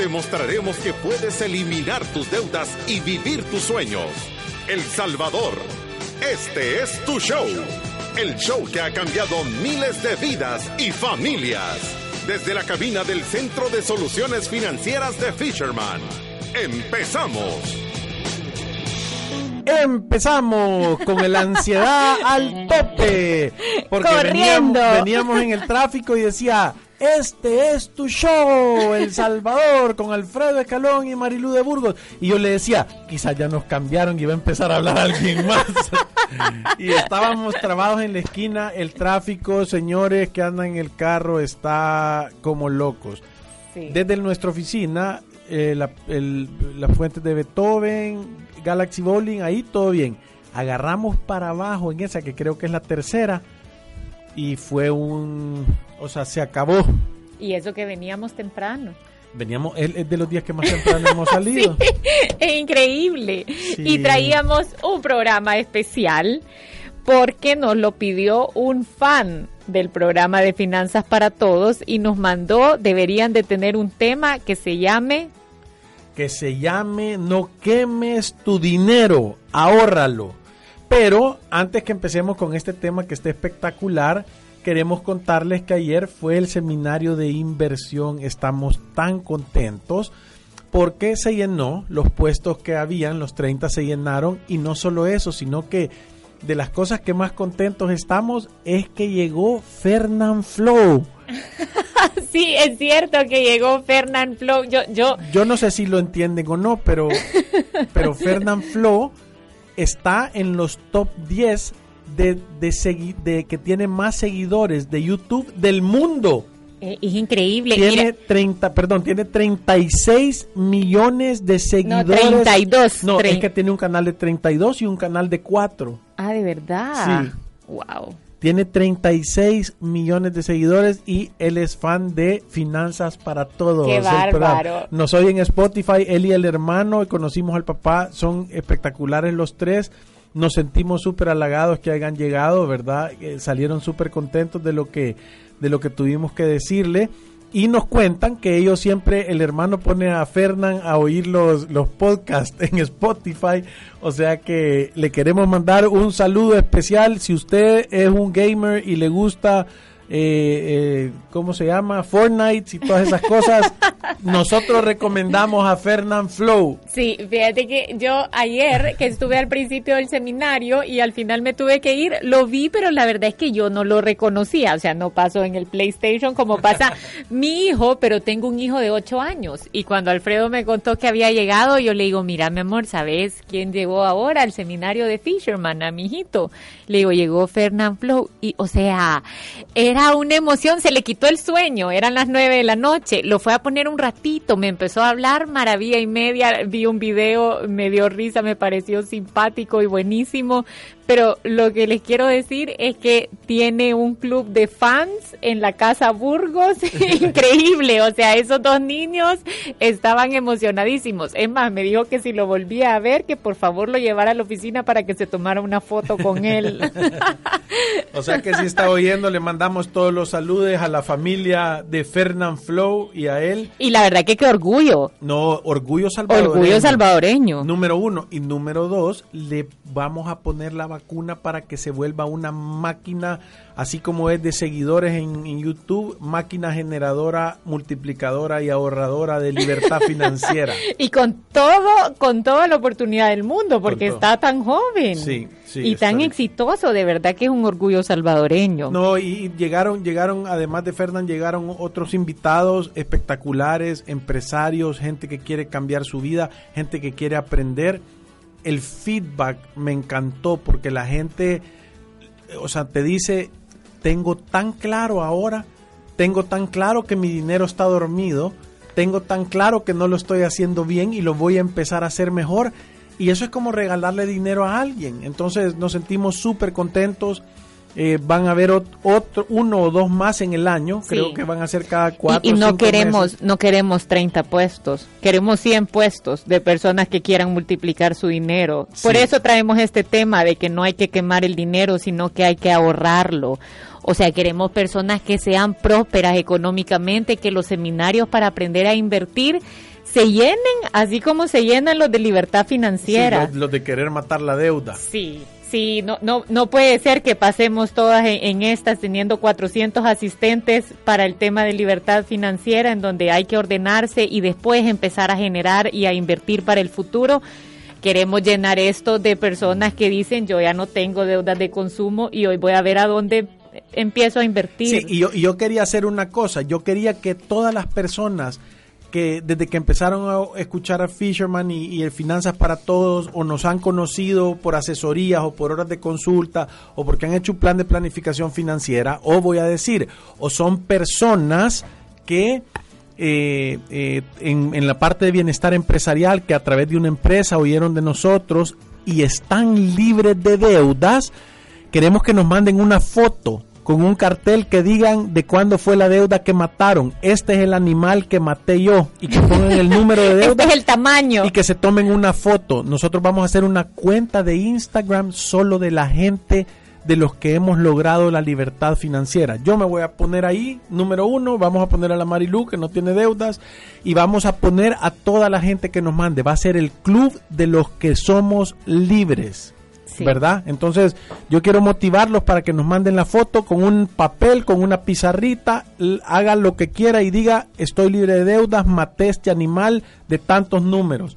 Te mostraremos que puedes eliminar tus deudas y vivir tus sueños. El Salvador, este es tu show. El show que ha cambiado miles de vidas y familias. Desde la cabina del Centro de Soluciones Financieras de Fisherman. ¡Empezamos! Empezamos con la ansiedad al tope. Porque veníamos, veníamos en el tráfico y decía, este es tu show, El Salvador, con Alfredo Escalón y Marilú de Burgos. Y yo le decía, quizás ya nos cambiaron y iba a empezar a hablar alguien más. y estábamos trabados en la esquina, el tráfico, señores que andan en el carro, está como locos. Desde nuestra oficina, eh, la, las fuentes de Beethoven, Galaxy Bowling, ahí todo bien. Agarramos para abajo en esa que creo que es la tercera y fue un, o sea, se acabó. Y eso que veníamos temprano. Veníamos, es de los días que más temprano hemos salido. es increíble. Y traíamos un programa especial porque nos lo pidió un fan del programa de Finanzas para Todos y nos mandó, deberían de tener un tema que se llame que se llame No quemes tu dinero, ahórralo. Pero antes que empecemos con este tema que está espectacular, queremos contarles que ayer fue el seminario de inversión. Estamos tan contentos porque se llenó, los puestos que habían, los 30 se llenaron y no solo eso, sino que de las cosas que más contentos estamos es que llegó Fernand Flow. sí, es cierto que llegó Fernand Flo. Yo, yo... yo no sé si lo entienden o no, pero, pero Fernand Flo está en los top 10 de, de, de que tiene más seguidores de YouTube del mundo. Eh, es increíble. Tiene 30, perdón, tiene 36 millones de seguidores. No, 32. No, es que tiene un canal de 32 y un canal de 4. Ah, ¿de verdad? Sí. Wow. Tiene 36 millones de seguidores y él es fan de Finanzas para Todos. ¡Qué bárbaro! Nos oye en Spotify, él y el hermano, y conocimos al papá, son espectaculares los tres. Nos sentimos súper halagados que hayan llegado, ¿verdad? Eh, salieron súper contentos de lo que de lo que tuvimos que decirle y nos cuentan que ellos siempre, el hermano pone a Fernán a oír los, los podcasts en Spotify, o sea que le queremos mandar un saludo especial. Si usted es un gamer y le gusta eh, eh, ¿cómo se llama? Fortnite y todas esas cosas, nosotros recomendamos a Fernand Flow. Sí, fíjate que yo ayer que estuve al principio del seminario y al final me tuve que ir, lo vi, pero la verdad es que yo no lo reconocía, o sea, no pasó en el PlayStation como pasa mi hijo, pero tengo un hijo de 8 años y cuando Alfredo me contó que había llegado, yo le digo, mira, mi amor, ¿sabes quién llegó ahora al seminario de Fisherman? A mi hijito. Le digo, llegó Fernand Flow y, o sea, era una emoción, se le quitó el sueño, eran las nueve de la noche, lo fue a poner un ratito, me empezó a hablar maravilla y media, vi un video, me dio risa, me pareció simpático y buenísimo, pero lo que les quiero decir es que tiene un club de fans en la casa Burgos, increíble, o sea, esos dos niños estaban emocionadísimos. Es más, me dijo que si lo volvía a ver, que por favor lo llevara a la oficina para que se tomara una foto con él. o sea que si está oyendo, le mandamos todos los saludos a la familia de Fernand Flow y a él. Y la verdad que qué orgullo. No, orgullo salvadoreño. Orgullo salvadoreño. Número uno. Y número dos, le vamos a poner la vacuna para que se vuelva una máquina, así como es de seguidores en, YouTube, máquina generadora, multiplicadora y ahorradora de libertad financiera. y con todo, con toda la oportunidad del mundo, porque está tan joven. Sí, y tan exitoso, de verdad que es un orgullo salvadoreño. No, y llegaron, llegaron, además de Fernán, llegaron otros invitados espectaculares, empresarios, gente que quiere cambiar su vida, gente que quiere aprender el feedback me encantó porque la gente, o sea, te dice, tengo tan claro ahora, tengo tan claro que mi dinero está dormido, tengo tan claro que no lo estoy haciendo bien y lo voy a empezar a hacer mejor. Y eso es como regalarle dinero a alguien. Entonces nos sentimos súper contentos. Eh, van a haber otro, uno o dos más en el año, creo que van a ser cada cuatro. Y, y no queremos, no queremos 30 puestos, queremos 100 puestos de personas que quieran multiplicar su dinero. Por eso traemos este tema de que no hay que quemar el dinero, sino que hay que ahorrarlo. O sea, queremos personas que sean prósperas económicamente, que los seminarios para aprender a invertir se llenen, así como se llenan los de libertad financiera. Sí, los, de querer matar la deuda. Sí, sí, no, no, no puede ser que pasemos todas en, estas teniendo 400 asistentes para el tema de libertad financiera, en donde hay que ordenarse y después empezar a generar y a invertir para el futuro. Queremos llenar esto de personas que dicen yo ya no tengo deudas de consumo y hoy voy a ver a dónde empiezo a invertir. Sí, y yo, yo quería hacer una cosa, yo quería que todas las personas que desde que empezaron a escuchar a Fisherman y, el Finanzas para Todos o nos han conocido por asesorías o por horas de consulta o porque han hecho un plan de planificación financiera o voy a decir, o son personas que eh, eh, en, en la parte de bienestar empresarial que a través de una empresa oyeron de nosotros y están libres de deudas, queremos que nos manden una foto con un cartel que digan de cuándo fue la deuda que mataron. Este es el animal que maté yo y que pongan el número de deuda. Este es el tamaño. Y que se tomen una foto. Nosotros vamos a hacer una cuenta de Instagram solo de la gente de los que hemos logrado la libertad financiera. Yo me voy a poner ahí, número uno, vamos a poner a la Marilu que no tiene deudas y vamos a poner a toda la gente que nos mande. Va a ser el club de los que somos libres. ¿Verdad? Entonces, yo quiero motivarlos para que nos manden la foto con un papel, con una pizarrita, haga lo que quiera y diga, estoy libre de deudas, maté este animal de tantos números.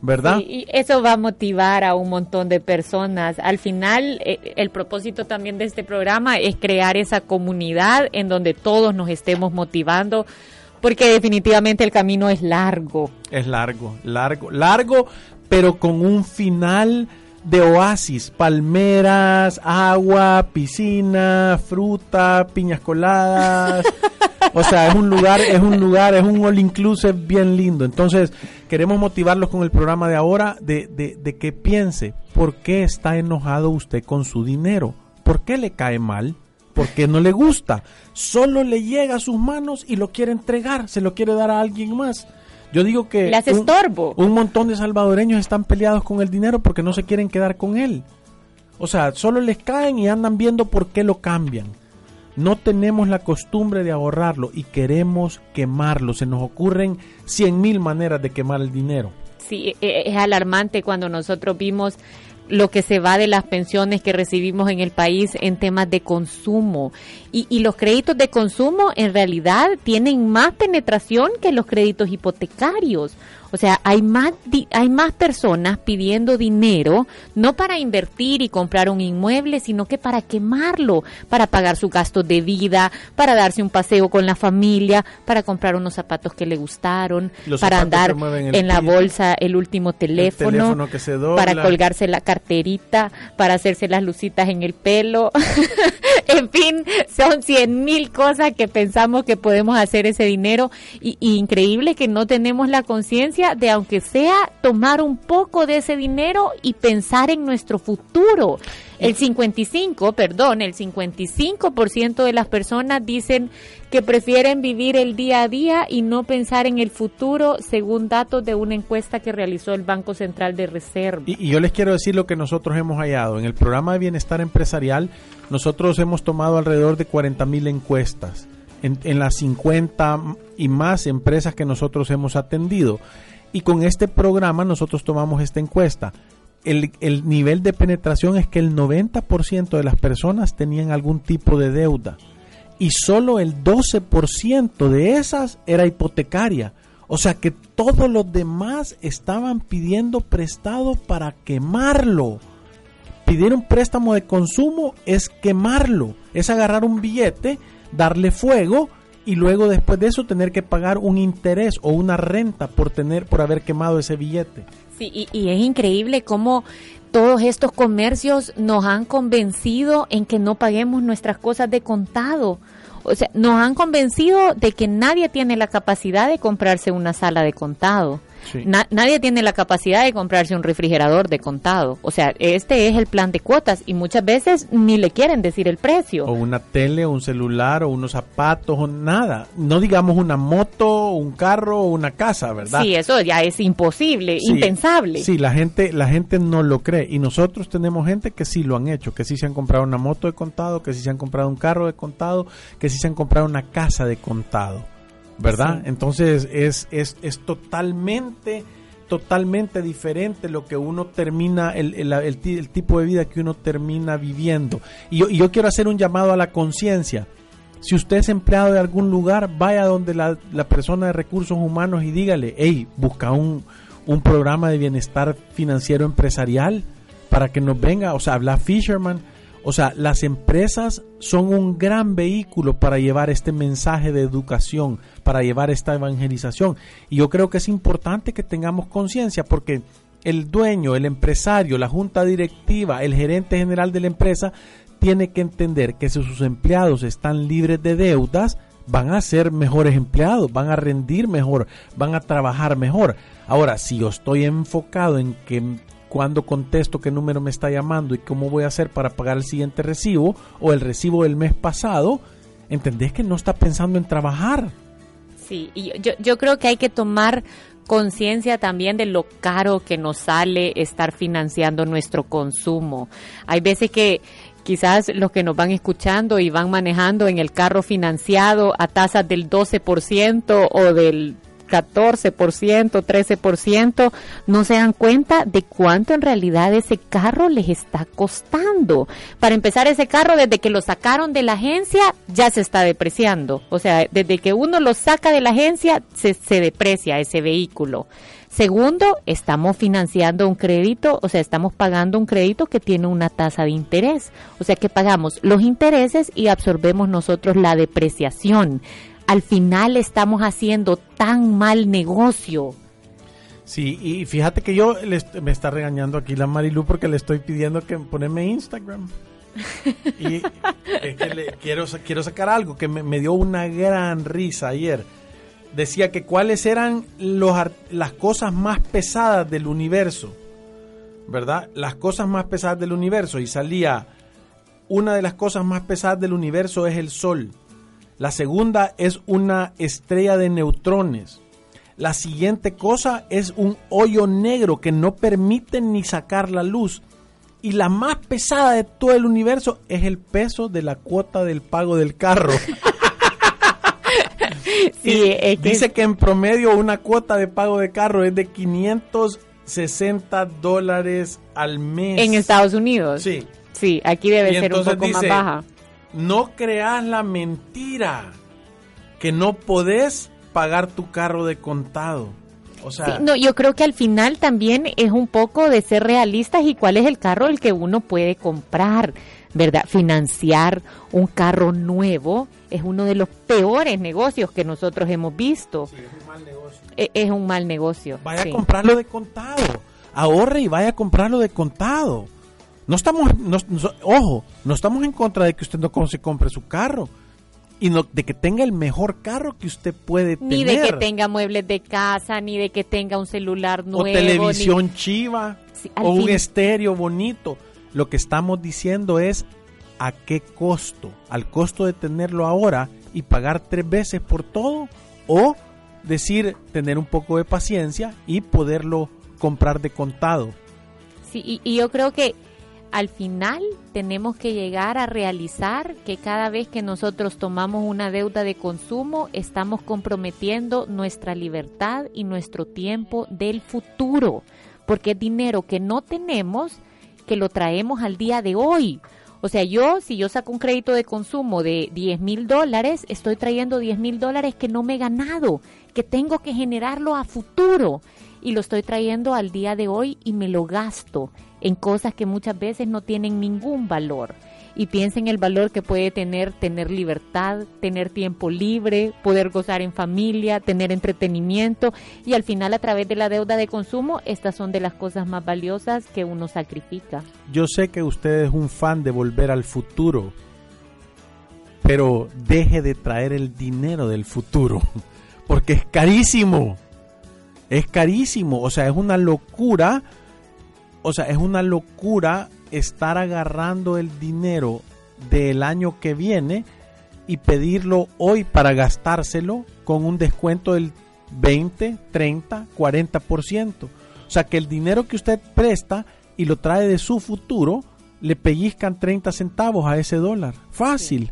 ¿verdad? y eso va a motivar a un montón de personas. Al final, eh, el propósito también de este programa es crear esa comunidad en donde todos nos estemos motivando, porque definitivamente el camino es largo. Es largo, largo, largo, pero con un final de oasis, palmeras, agua, piscina, fruta, piñas coladas. O sea, es un lugar, es un lugar, es un all inclusive bien lindo. Entonces, queremos motivarlos con el programa de ahora de, de, de que piense, ¿por qué está enojado usted con su dinero? ¿Por qué le cae mal? ¿Por qué no le gusta? Solo le llega a sus manos y lo quiere entregar, se lo quiere dar a alguien más. Yo digo que un, montón de salvadoreños están peleados con el dinero porque no se quieren quedar con él. O sea, solo les caen y andan viendo por qué lo cambian. No tenemos la costumbre de ahorrarlo y queremos quemarlo. Se nos ocurren cien mil maneras de quemar el dinero. Sí, e, e, es alarmante cuando nosotros vimos lo que se va de las pensiones que recibimos en el país en temas de consumo. Y, y, los créditos de consumo en realidad tienen más penetración que los créditos hipotecarios. O sea, hay más, hay más personas pidiendo dinero, no para invertir y comprar un inmueble, sino que para quemarlo, para pagar su gasto de vida, para darse un paseo con la familia, para comprar unos zapatos que le gustaron, para andar en la bolsa el último teléfono, para colgarse la carterita, para hacerse las lucitas en el pelo. en fin, son cien mil cosas que pensamos que podemos hacer ese dinero y increíble que no tenemos la conciencia de, aunque sea, tomar un poco de ese dinero y pensar en nuestro futuro. El 55, perdón, el 55% de las personas dicen que prefieren vivir el día a día y no pensar en el futuro, según datos de una encuesta que realizó el Banco Central de Reserva. Y, y yo les quiero decir lo que nosotros hemos hallado. En el programa de bienestar empresarial, nosotros hemos tomado alrededor de 40 mil encuestas en, las 50 y más empresas que nosotros hemos atendido. Y con este programa nosotros tomamos esta encuesta. El, el, nivel de penetración es que el 90% de las personas tenían algún tipo de deuda y solo el 12% de esas era hipotecaria. O sea que todos los demás estaban pidiendo prestado para quemarlo. Pedir un préstamo de consumo es quemarlo, es agarrar un billete darle fuego y luego después de eso tener que pagar un interés o una renta por tener por haber quemado ese billete. Sí, y, y es increíble cómo todos estos comercios nos han convencido en que no paguemos nuestras cosas de contado. o sea, nos han convencido de que nadie tiene la capacidad de comprarse una sala de contado nadie tiene la capacidad de comprarse un refrigerador de contado. O sea, este es el plan de cuotas y muchas veces ni le quieren decir el precio. O una tele, o un celular, o unos zapatos, o nada. No digamos una moto, un carro o una casa, ¿verdad? Sí, eso ya es imposible, impensable. Sí, la gente, la gente no lo cree. Y nosotros tenemos gente que sí lo han hecho, que sí se han comprado una moto de contado, que sí se han comprado un carro de contado, que sí se han comprado una casa de contado. ¿Verdad? Entonces es, es, es totalmente totalmente diferente lo que uno termina, el, el, el, tipo de vida que uno termina viviendo. Y yo, y yo quiero hacer un llamado a la conciencia. Si usted es empleado de algún lugar, vaya donde la, la, persona de recursos humanos y dígale, hey, busca un, un programa de bienestar financiero empresarial para que nos venga, o sea, habla Fisherman o sea, las empresas son un gran vehículo para llevar este mensaje de educación, para llevar esta evangelización. Y yo creo que es importante que tengamos conciencia porque el dueño, el empresario, la junta directiva, el gerente general de la empresa tiene que entender que si sus empleados están libres de deudas, van a ser mejores empleados, van a rendir mejor, van a trabajar mejor. Ahora, si yo estoy enfocado en que cuándo contesto qué número me está llamando y cómo voy a hacer para pagar el siguiente recibo o el recibo del mes pasado, entendés que no está pensando en trabajar. Sí, y yo, yo creo que hay que tomar conciencia también de lo caro que nos sale estar financiando nuestro consumo. Hay veces que quizás los que nos van escuchando y van manejando en el carro financiado a tasas del 12% o del 14%, 13%, no se dan cuenta de cuánto en realidad ese carro les está costando. Para empezar, ese carro desde que lo sacaron de la agencia ya se está depreciando. O sea, desde que uno lo saca de la agencia se, se deprecia ese vehículo. Segundo, estamos financiando un crédito, o sea, estamos pagando un crédito que tiene una tasa de interés. O sea, que pagamos los intereses y absorbemos nosotros la depreciación al final estamos haciendo tan mal negocio. Sí, y fíjate que yo me está regañando aquí la Marilu porque le estoy pidiendo que poneme Instagram. y es que le, quiero, quiero sacar algo que me, dio una gran risa ayer. Decía que cuáles eran los, las cosas más pesadas del universo. ¿Verdad? Las cosas más pesadas del universo. Y salía, una de las cosas más pesadas del universo es el sol. La segunda es una estrella de neutrones. La siguiente cosa es un hoyo negro que no permite ni sacar la luz. Y la más pesada de todo el universo es el peso de la cuota del pago del carro. Dice que en promedio una cuota de pago de carro es de 560 dólares al mes. En Estados Unidos. Sí. Sí, aquí debe ser un poco más baja no creas la mentira que no podés pagar tu carro de contado. O sea, no, yo creo que al final también es un poco de ser realistas y cuál es el carro el que uno puede comprar, ¿verdad? Financiar un carro nuevo es uno de los peores negocios que nosotros hemos visto. Sí, es un mal negocio. E, es, un mal negocio. Vaya a comprarlo de contado. Ahorre y vaya a comprarlo de contado. No estamos, ojo, no estamos en contra de que usted no se compre su carro y no, de que tenga el mejor carro que usted puede tener. Ni de que tenga muebles de casa, ni de que tenga un celular nuevo. O televisión chiva, o un estéreo bonito. Lo que estamos diciendo es a qué costo, al costo de tenerlo ahora y pagar tres veces por todo, o decir, tener un poco de paciencia y poderlo comprar de contado. Sí, y yo creo que al final tenemos que llegar a realizar que cada vez que nosotros tomamos una deuda de consumo estamos comprometiendo nuestra libertad y nuestro tiempo del futuro, porque es dinero que no tenemos que lo traemos al día de hoy. O sea, yo, si yo saco un crédito de consumo de 10 mil dólares, estoy trayendo 10 mil dólares que no me he ganado, que tengo que generarlo a futuro. Y lo estoy trayendo al día de hoy y me lo gasto en cosas que muchas veces no tienen ningún valor. Y piensa en el valor que puede tener tener libertad, tener tiempo libre, poder gozar en familia, tener entretenimiento y al final a través de la deuda de consumo, estas son de las cosas más valiosas que uno sacrifica. Yo sé que usted es un fan de volver al futuro, pero deje de traer el dinero del futuro, porque es carísimo. Es carísimo, o sea, es una locura, o sea, es una locura estar agarrando el dinero del año que viene y pedirlo hoy para gastárselo con un descuento del 20, 30, 40%. O sea que el dinero que usted presta y lo trae de su futuro, le pellizcan 30 centavos a ese dólar. Fácil.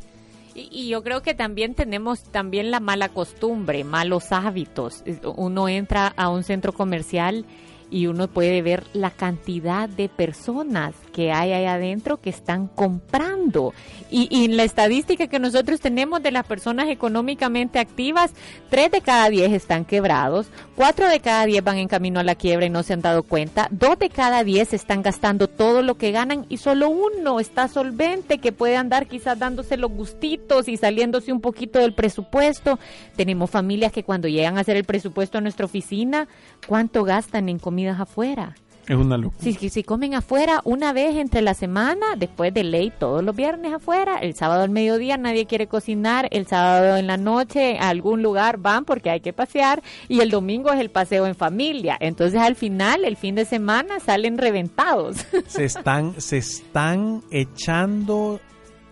Y, yo creo que también tenemos también la mala costumbre, malos hábitos. Uno entra a un centro comercial y uno puede ver la cantidad de personas que hay ahí adentro que están comprando. Y, y la estadística que nosotros tenemos de las personas económicamente activas, tres de cada diez están quebrados, cuatro de cada diez van en camino a la quiebra y no se han dado cuenta, dos de cada diez están gastando todo lo que ganan y solo uno está solvente que puede andar quizás dándose los gustitos y saliéndose un poquito del presupuesto. Tenemos familias que cuando llegan a hacer el presupuesto a nuestra oficina, ¿cuánto gastan en comidas afuera? Es una locura. Si, si, comen afuera una vez entre la semana, después de ley todos los viernes afuera, el sábado al mediodía nadie quiere cocinar, el sábado en la noche a algún lugar van porque hay que pasear y el domingo es el paseo en familia. Entonces al final, el fin de semana salen reventados. Se están, se están echando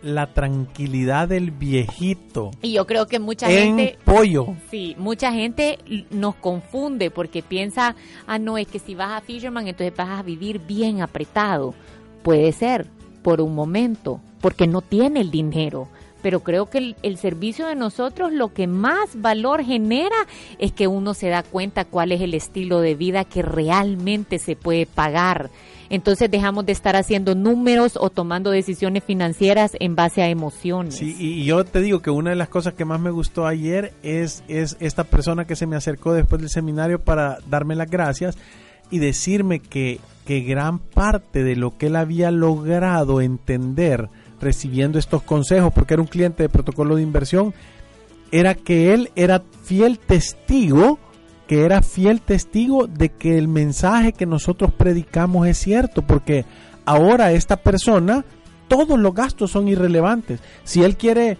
la tranquilidad del viejito. Y yo creo que mucha gente... pollo. Sí, mucha gente nos confunde porque piensa, ah, no, es que si vas a Fisherman entonces vas a vivir bien apretado. Puede ser, por un momento, porque no tiene el dinero. Pero creo que el, el servicio de nosotros lo que más valor genera es que uno se da cuenta cuál es el estilo de vida que realmente se puede pagar entonces dejamos de estar haciendo números o tomando decisiones financieras en base a emociones. Sí, y yo te digo que una de las cosas que más me gustó ayer es, es esta persona que se me acercó después del seminario para darme las gracias y decirme que, que gran parte de lo que él había logrado entender recibiendo estos consejos, porque era un cliente de protocolo de inversión, era que él era fiel testigo que era fiel testigo de que el mensaje que nosotros predicamos es cierto, porque ahora esta persona, todos los gastos son irrelevantes. Si él quiere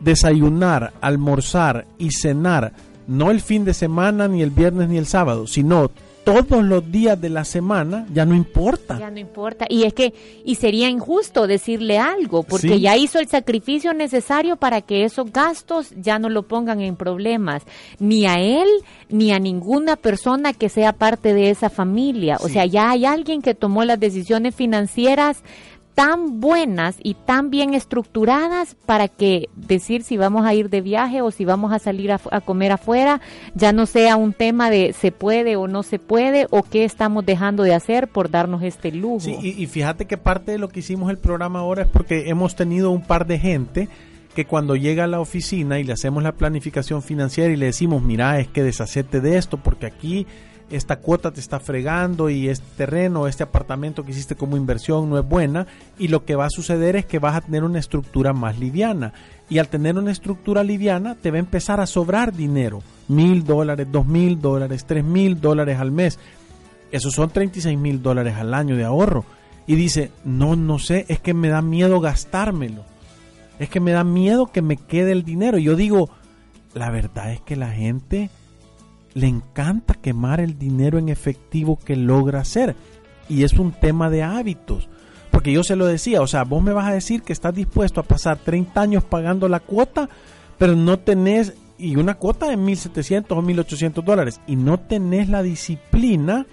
desayunar, almorzar y cenar, no el fin de semana, ni el viernes, ni el sábado, sino todos los días de la semana, ya no importa. Ya no importa. Y es que, y sería injusto decirle algo, porque ya hizo el sacrificio necesario para que esos gastos ya no lo pongan en problemas, ni a él, ni a ninguna persona que sea parte de esa familia. O sea, ya hay alguien que tomó las decisiones financieras tan buenas y tan bien estructuradas para que decir si vamos a ir de viaje o si vamos a salir a, comer afuera ya no sea un tema de se puede o no se puede o qué estamos dejando de hacer por darnos este lujo. Sí, y, fíjate que parte de lo que hicimos el programa ahora es porque hemos tenido un par de gente que cuando llega a la oficina y le hacemos la planificación financiera y le decimos, mira, es que deshacete de esto porque aquí esta cuota te está fregando y este terreno, este apartamento que hiciste como inversión no es buena y lo que va a suceder es que vas a tener una estructura más liviana. Y al tener una estructura liviana te va a empezar a sobrar dinero, mil dólares, dos mil dólares, tres mil dólares al mes, esos son 36 mil dólares al año de ahorro. Y dice, no, no sé, es que me da miedo gastármelo, es que me da miedo que me quede el dinero, yo digo, la verdad es que la gente le encanta quemar el dinero en efectivo que logra hacer. Y es un tema de hábitos. Porque yo se lo decía, o sea, vos me vas a decir que estás dispuesto a pasar 30 años pagando la cuota, pero no tenés, y una cuota de 1.700 o 1.800 dólares, y no tenés la disciplina,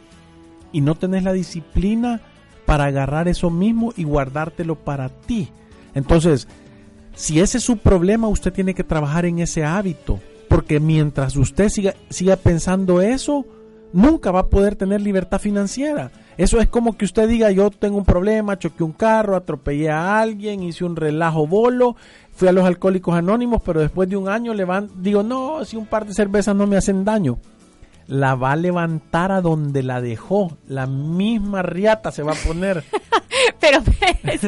y no tenés la disciplina para agarrar eso mismo y guardártelo para ti. Entonces, si ese es su problema, usted tiene que trabajar en ese hábito porque mientras usted siga, siga pensando eso, nunca va a poder tener libertad financiera. Eso es como que usted diga, yo tengo un problema, choqué un carro, atropellé a alguien, hice un relajo bolo, fui a los alcohólicos anónimos, pero después de un año le van, digo, no, si un par de cervezas no me hacen daño. La va a levantar a donde la dejó. La misma riata se va a poner. pero, pues,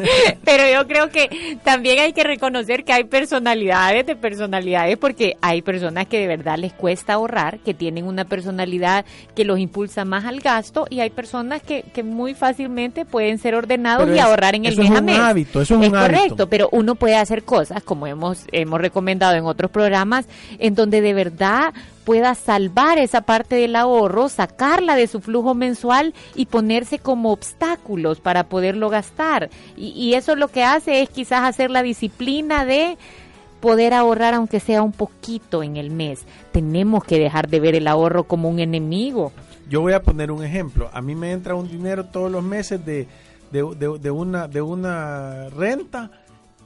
pero yo creo que también hay que reconocer que hay personalidades de personalidades porque hay personas que de verdad les cuesta ahorrar, que tienen una personalidad que los impulsa más al gasto y hay personas que, que muy fácilmente pueden ser ordenados y ahorrar en el mes a mes. Es un hábito, eso es, un correcto, pero uno puede hacer cosas como hemos, hemos recomendado en otros programas en donde de verdad pueda salvar esa parte del ahorro, sacarla de su flujo mensual y ponerse como obstáculos para poderlo gastar. Y, eso lo que hace es quizás hacer la disciplina de poder ahorrar aunque sea un poquito en el mes. Tenemos que dejar de ver el ahorro como un enemigo. Yo voy a poner un ejemplo. A mí me entra un dinero todos los meses de, de, una, de una renta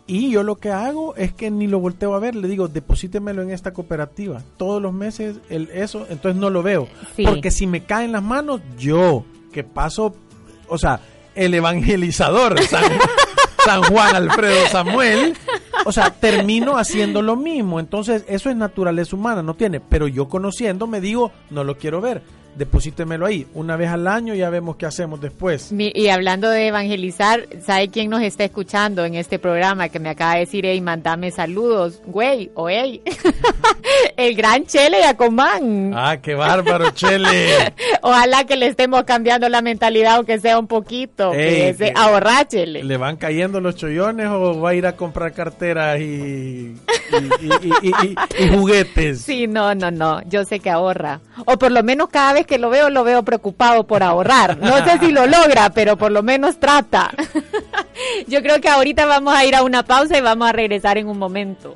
y yo lo que hago es que ni lo volteo a ver, le digo, deposítemelo en esta cooperativa. Todos los meses el, eso, entonces no lo veo. Porque si me caen las manos, yo, que paso, o sea, el evangelizador, San, Juan Alfredo Samuel, o sea, termino haciendo lo mismo. Entonces, eso es naturaleza humana, no tiene. Pero yo conociendo me digo, no lo quiero ver deposítemelo ahí. Una vez al año ya vemos qué hacemos después. y hablando de evangelizar, ¿sabe quién nos está escuchando en este programa que me acaba de decir, hey, mandame saludos, güey, o hey? El gran Chele Yacomán. Ah, qué bárbaro, Chele. Ojalá que le estemos cambiando la mentalidad, aunque sea un poquito, que se ahorrar, Chele. ¿Le van cayendo los chollones o va a ir a comprar carteras y, y juguetes? Sí, no, no, no, yo sé que ahorra. O por lo menos cada vez que lo veo, lo veo preocupado por ahorrar. No sé si lo logra, pero por lo menos trata. Yo creo que ahorita vamos a ir a una pausa y vamos a regresar en un momento.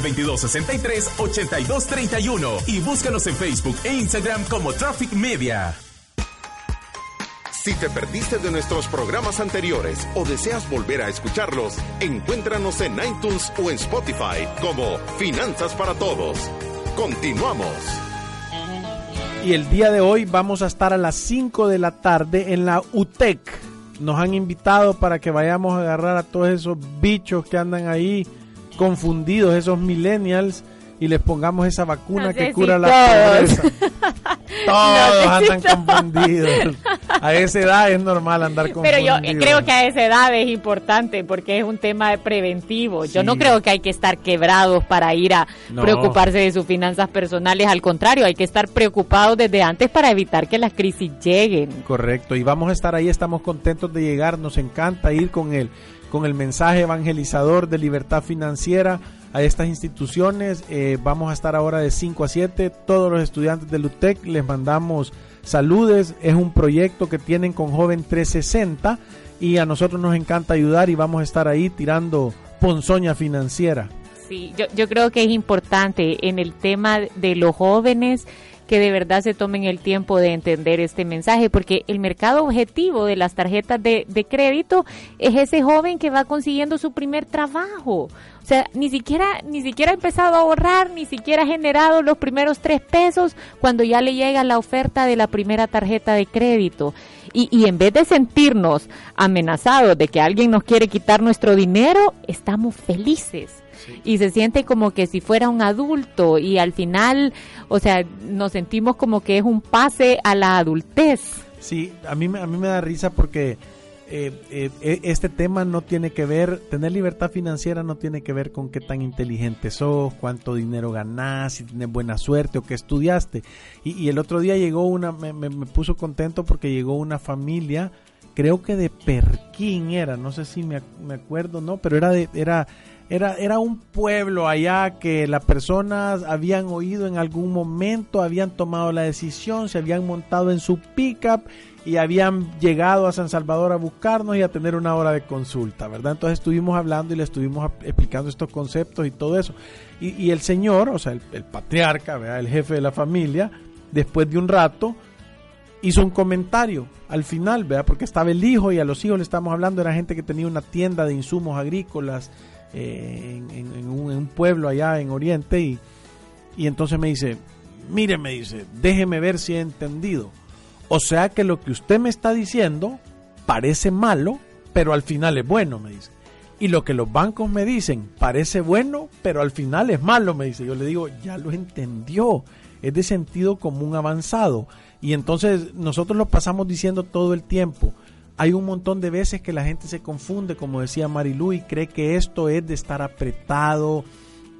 2263-8231 y búscanos en Facebook e Instagram como Traffic Media. Si te perdiste de nuestros programas anteriores o deseas volver a escucharlos, encuéntranos en iTunes o en Spotify como Finanzas para Todos. Continuamos. Y el día de hoy vamos a estar a las 5 de la tarde en la UTEC. Nos han invitado para que vayamos a agarrar a todos esos bichos que andan ahí confundidos esos millennials y les pongamos esa vacuna que cura la pobreza. todos andan confundidos. A esa edad es normal andar confundido. Pero yo creo que a esa edad es importante porque es un tema preventivo. Yo no creo que hay que estar quebrados para ir a preocuparse de sus finanzas personales. Al contrario, hay que estar preocupados desde antes para evitar que las crisis lleguen. Correcto. Y vamos a estar ahí, estamos contentos de llegar. Nos encanta ir con él con el mensaje evangelizador de libertad financiera a estas instituciones. Eh, vamos a estar ahora de 5 a 7. Todos los estudiantes del UTEC les mandamos saludes. Es un proyecto que tienen con Joven 360 y a nosotros nos encanta ayudar y vamos a estar ahí tirando ponzoña financiera. Sí, yo, yo creo que es importante en el tema de los jóvenes que de verdad se tomen el tiempo de entender este mensaje, porque el mercado objetivo de las tarjetas de, crédito es ese joven que va consiguiendo su primer trabajo. O sea, ni siquiera, ni siquiera ha empezado a ahorrar, ni siquiera ha generado los primeros tres pesos cuando ya le llega la oferta de la primera tarjeta de crédito. Y, y en vez de sentirnos amenazados de que alguien nos quiere quitar nuestro dinero, estamos felices y se siente como que si fuera un adulto y al final, o sea, nos sentimos como que es un pase a la adultez. Sí, a mí, a mí me da risa porque eh, eh, e, este tema no tiene que ver, tener libertad financiera no tiene que ver con qué tan inteligente sos, cuánto dinero ganás, si tienes buena suerte o qué estudiaste. Y, el otro día llegó una, me, me puso contento porque llegó una familia creo que de Perquín era, no sé si me, me acuerdo, no, pero era de, era, era, era un pueblo allá que las personas habían oído en algún momento, habían tomado la decisión, se habían montado en su pickup y habían llegado a San Salvador a buscarnos y a tener una hora de consulta, ¿verdad? Entonces estuvimos hablando y le estuvimos explicando estos conceptos y todo eso. Y, el señor, o sea, el, patriarca, ¿verdad? el jefe de la familia, después de un rato, hizo un comentario al final, ¿verdad? Porque estaba el hijo y a los hijos le estamos hablando, era gente que tenía una tienda de insumos agrícolas en, un, pueblo allá en Oriente y, y entonces me dice, mire, me dice, déjeme ver si he entendido. O sea que lo que usted me está diciendo parece malo, pero al final es bueno, me dice. Y lo que los bancos me dicen parece bueno, pero al final es malo, me dice. Yo le digo, ya lo entendió. Es de sentido común avanzado. Y entonces nosotros lo pasamos diciendo todo el tiempo. Hay un montón de veces que la gente se confunde, como decía Marilu, y cree que esto es de estar apretado,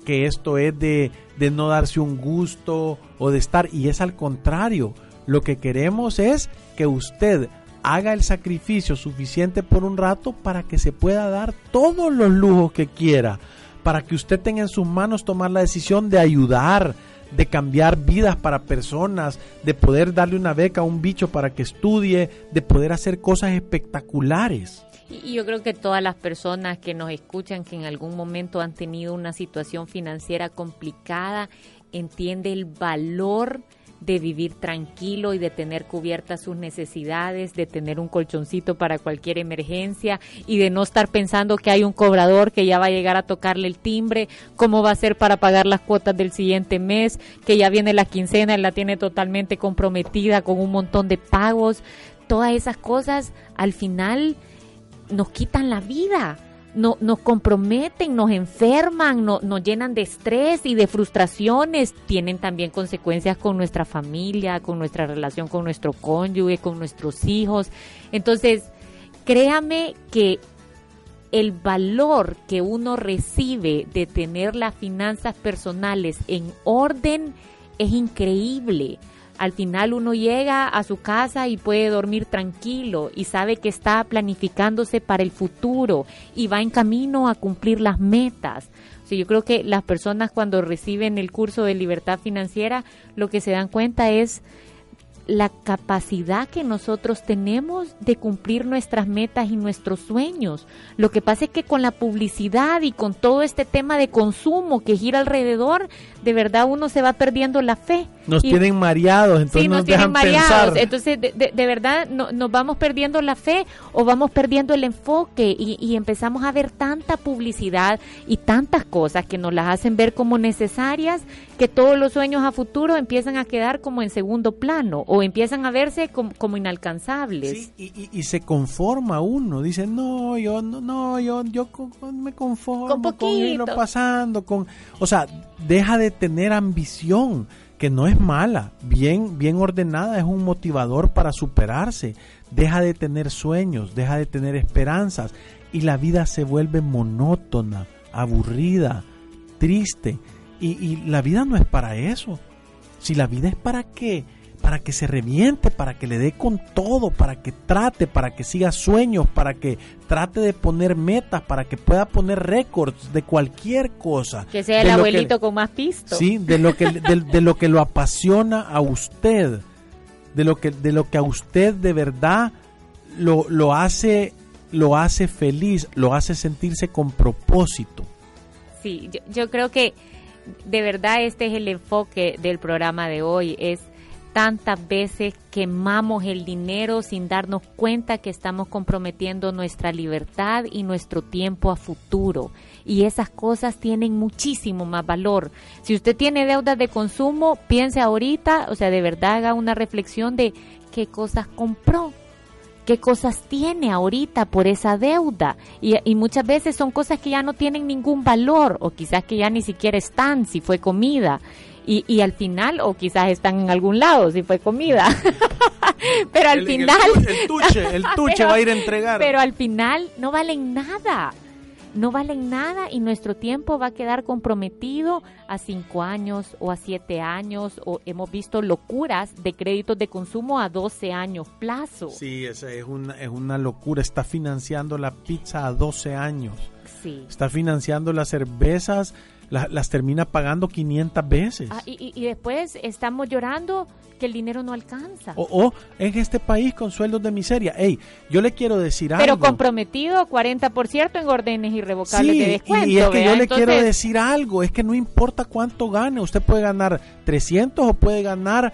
que esto es de, de no darse un gusto o de estar, y es al contrario. Lo que queremos es que usted haga el sacrificio suficiente por un rato para que se pueda dar todos los lujos que quiera, para que usted tenga en sus manos tomar la decisión de ayudar, de cambiar vidas para personas, de poder darle una beca a un bicho para que estudie, de poder hacer cosas espectaculares. Y yo creo que todas las personas que nos escuchan que en algún momento han tenido una situación financiera complicada, entiende el valor de vivir tranquilo y de tener cubiertas sus necesidades, de tener un colchoncito para cualquier emergencia y de no estar pensando que hay un cobrador que ya va a llegar a tocarle el timbre, cómo va a ser para pagar las cuotas del siguiente mes, que ya viene la quincena y la tiene totalmente comprometida con un montón de pagos. Todas esas cosas al final nos quitan la vida no, nos comprometen, nos enferman, no, nos llenan de estrés y de frustraciones, tienen también consecuencias con nuestra familia, con nuestra relación con nuestro cónyuge, con nuestros hijos. Entonces, créame que el valor que uno recibe de tener las finanzas personales en orden es increíble al final uno llega a su casa y puede dormir tranquilo y sabe que está planificándose para el futuro y va en camino a cumplir las metas. Yo creo que las personas cuando reciben el curso de libertad financiera lo que se dan cuenta es la capacidad que nosotros tenemos de cumplir nuestras metas y nuestros sueños. Lo que pasa es que con la publicidad y con todo este tema de consumo que gira alrededor, de verdad uno se va perdiendo la fe. Nos tienen mareados, entonces nos, tienen mareados. Entonces, de, verdad, no, nos vamos perdiendo la fe o vamos perdiendo el enfoque y, y empezamos a ver tanta publicidad y tantas cosas que nos las hacen ver como necesarias que todos los sueños a futuro empiezan a quedar como en segundo plano o empiezan a verse como, inalcanzables. Sí, y, se conforma uno, dice, no, yo no, no yo, yo me conformo con, irlo pasando, con, o sea, deja de tener ambición, que no es mala, bien, bien ordenada, es un motivador para superarse, deja de tener sueños, deja de tener esperanzas, y la vida se vuelve monótona, aburrida, triste, y, y la vida no es para eso. Si la vida es para qué? Para que se reviente, para que le dé con todo, para que trate, para que siga sueños, para que trate de poner metas, para que pueda poner récords de cualquier cosa. Que sea el abuelito con más pisto. Sí, de lo que de, lo que lo apasiona a usted, de lo que de lo que a usted de verdad lo, lo hace lo hace feliz, lo hace sentirse con propósito. Sí, yo, yo creo que de verdad este es el enfoque del programa de hoy, es tantas veces quemamos el dinero sin darnos cuenta que estamos comprometiendo nuestra libertad y nuestro tiempo a futuro. Y esas cosas tienen muchísimo más valor. Si usted tiene deudas de consumo, piense ahorita, o sea, de verdad haga una reflexión de qué cosas compró, qué cosas tiene ahorita por esa deuda. Y, y, muchas veces son cosas que ya no tienen ningún valor o quizás que ya ni siquiera están si fue comida y, y al final, o quizás están en algún lado, si fue comida. pero al final... El, tuche, el tuche va a ir a entregar. Pero al final no valen nada. no valen nada y nuestro tiempo va a quedar comprometido a cinco años o a siete años o hemos visto locuras de créditos de consumo a 12 años plazo. Sí, es, es, una, es una locura. Está financiando la pizza a 12 años. Sí. Está financiando las cervezas las termina pagando 500 veces. Ah, y, y, después estamos llorando que el dinero no alcanza. O, en este país con sueldos de miseria. Ey, yo le quiero decir algo. Pero comprometido 40% en órdenes irrevocables de descuento. Y es que yo le quiero decir algo, es que no importa cuánto gane, usted puede ganar 300 o puede ganar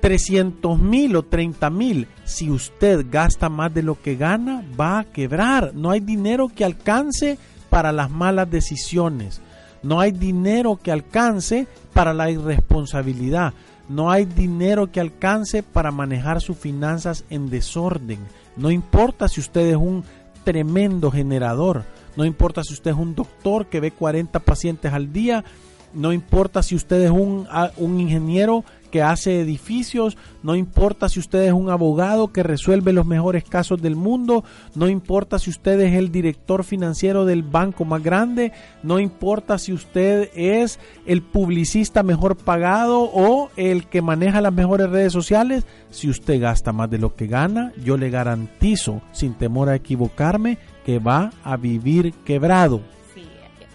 300 mil o 30 mil. Si usted gasta más de lo que gana, va a quebrar. No hay dinero que alcance para las malas decisiones. No hay dinero que alcance para la irresponsabilidad. No hay dinero que alcance para manejar sus finanzas en desorden. No importa si usted es un tremendo generador. No importa si usted es un doctor que ve 40 pacientes al día. No importa si usted es un, un ingeniero que hace edificios, no importa si usted es un abogado que resuelve los mejores casos del mundo, no importa si usted es el director financiero del banco más grande, no importa si usted es el publicista mejor pagado o el que maneja las mejores redes sociales, si usted gasta más de lo que gana, yo le garantizo, sin temor a equivocarme, que va a vivir quebrado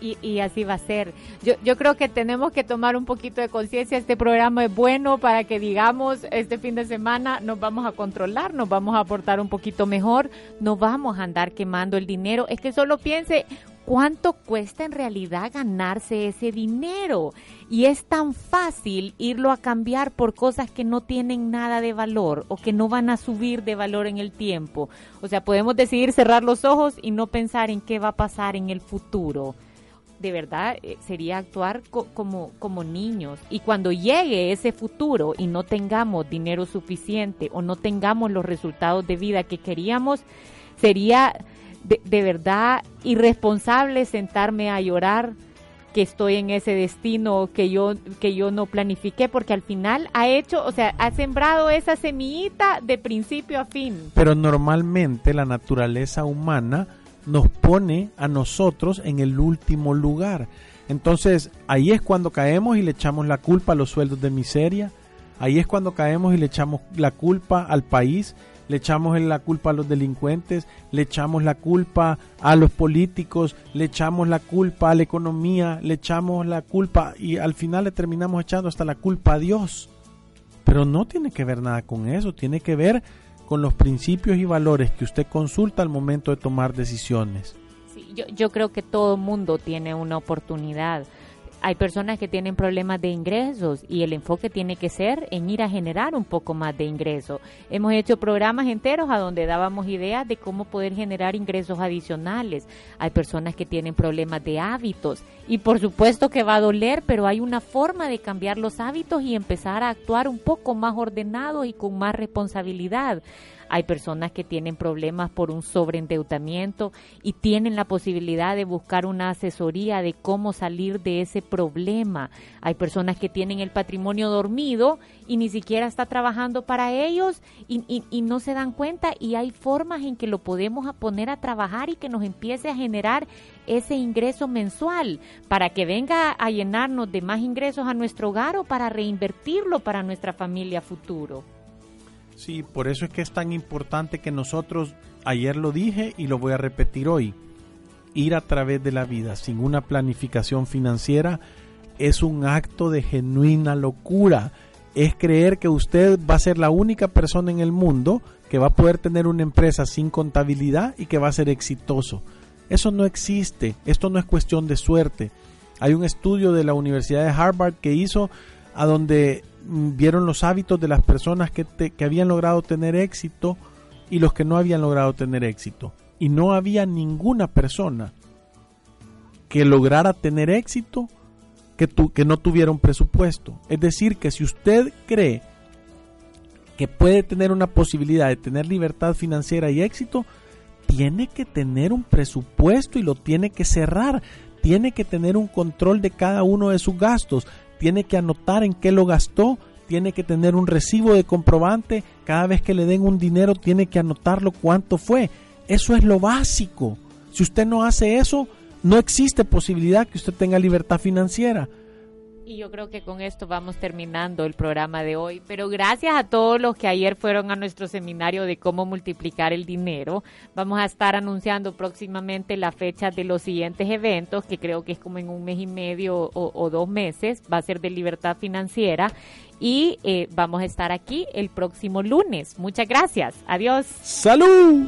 y, así va a ser. Yo, yo creo que tenemos que tomar un poquito de conciencia. Este programa es bueno para que digamos, este fin de semana nos vamos a controlar, nos vamos a aportar un poquito mejor, no vamos a andar quemando el dinero. Es que solo piense cuánto cuesta en realidad ganarse ese dinero. Y es tan fácil irlo a cambiar por cosas que no tienen nada de valor o que no van a subir de valor en el tiempo. O sea, podemos decidir cerrar los ojos y no pensar en qué va a pasar en el futuro de verdad eh, sería actuar como, como niños. Y cuando llegue ese futuro y no tengamos dinero suficiente o no tengamos los resultados de vida que queríamos, sería de, de verdad irresponsable sentarme a llorar que estoy en ese destino que yo que yo no planifiqué porque al final ha hecho, o sea, ha sembrado esa semillita de principio a fin. Pero normalmente la naturaleza humana nos pone a nosotros en el último lugar. Entonces, ahí es cuando caemos y le echamos la culpa a los sueldos de miseria. Ahí es cuando caemos y le echamos la culpa al país, le echamos la culpa a los delincuentes, le echamos la culpa a los políticos, le echamos la culpa a la economía, le echamos la culpa y al final le terminamos echando hasta la culpa a Dios. Pero no tiene que ver nada con eso, tiene que ver con los principios y valores que usted consulta al momento de tomar decisiones. Yo, yo creo que todo mundo tiene una oportunidad hay personas que tienen problemas de ingresos y el enfoque tiene que ser en ir a generar un poco más de ingresos. Hemos hecho programas enteros a donde dábamos ideas de cómo poder generar ingresos adicionales. Hay personas que tienen problemas de hábitos y por supuesto que va a doler, pero hay una forma de cambiar los hábitos y empezar a actuar un poco más ordenado y con más responsabilidad. Hay personas que tienen problemas por un sobreendeudamiento y tienen la posibilidad de buscar una asesoría de cómo salir de ese problema. Hay personas que tienen el patrimonio dormido y ni siquiera está trabajando para ellos y, no se dan cuenta y hay formas en que lo podemos poner a trabajar y que nos empiece a generar ese ingreso mensual para que venga a llenarnos de más ingresos a nuestro hogar o para reinvertirlo para nuestra familia futuro. Sí, por eso es que es tan importante que nosotros, ayer lo dije y lo voy a repetir hoy, ir a través de la vida sin una planificación financiera es un acto de genuina locura. Es creer que usted va a ser la única persona en el mundo que va a poder tener una empresa sin contabilidad y que va a ser exitoso. Eso no existe, esto no es cuestión de suerte. Hay un estudio de la Universidad de Harvard que hizo a donde vieron los hábitos de las personas que, que habían logrado tener éxito y los que no habían logrado tener éxito. Y no había ninguna persona que lograra tener éxito que, tu, que no tuviera un presupuesto. Es decir, que si usted cree que puede tener una posibilidad de tener libertad financiera y éxito, tiene que tener un presupuesto y lo tiene que cerrar. Tiene que tener un control de cada uno de sus gastos tiene que anotar en qué lo gastó, tiene que tener un recibo de comprobante, cada vez que le den un dinero tiene que anotarlo cuánto fue. Eso es lo básico. Si usted no hace eso, no existe posibilidad que usted tenga libertad financiera. Y yo creo que con esto vamos terminando el programa de hoy. Pero gracias a todos los que ayer fueron a nuestro seminario de cómo multiplicar el dinero. Vamos a estar anunciando próximamente la fecha de los siguientes eventos, que creo que es como en un mes y medio o, dos meses. Va a ser de libertad financiera. Y eh, vamos a estar aquí el próximo lunes. Muchas gracias. Adiós. Salud.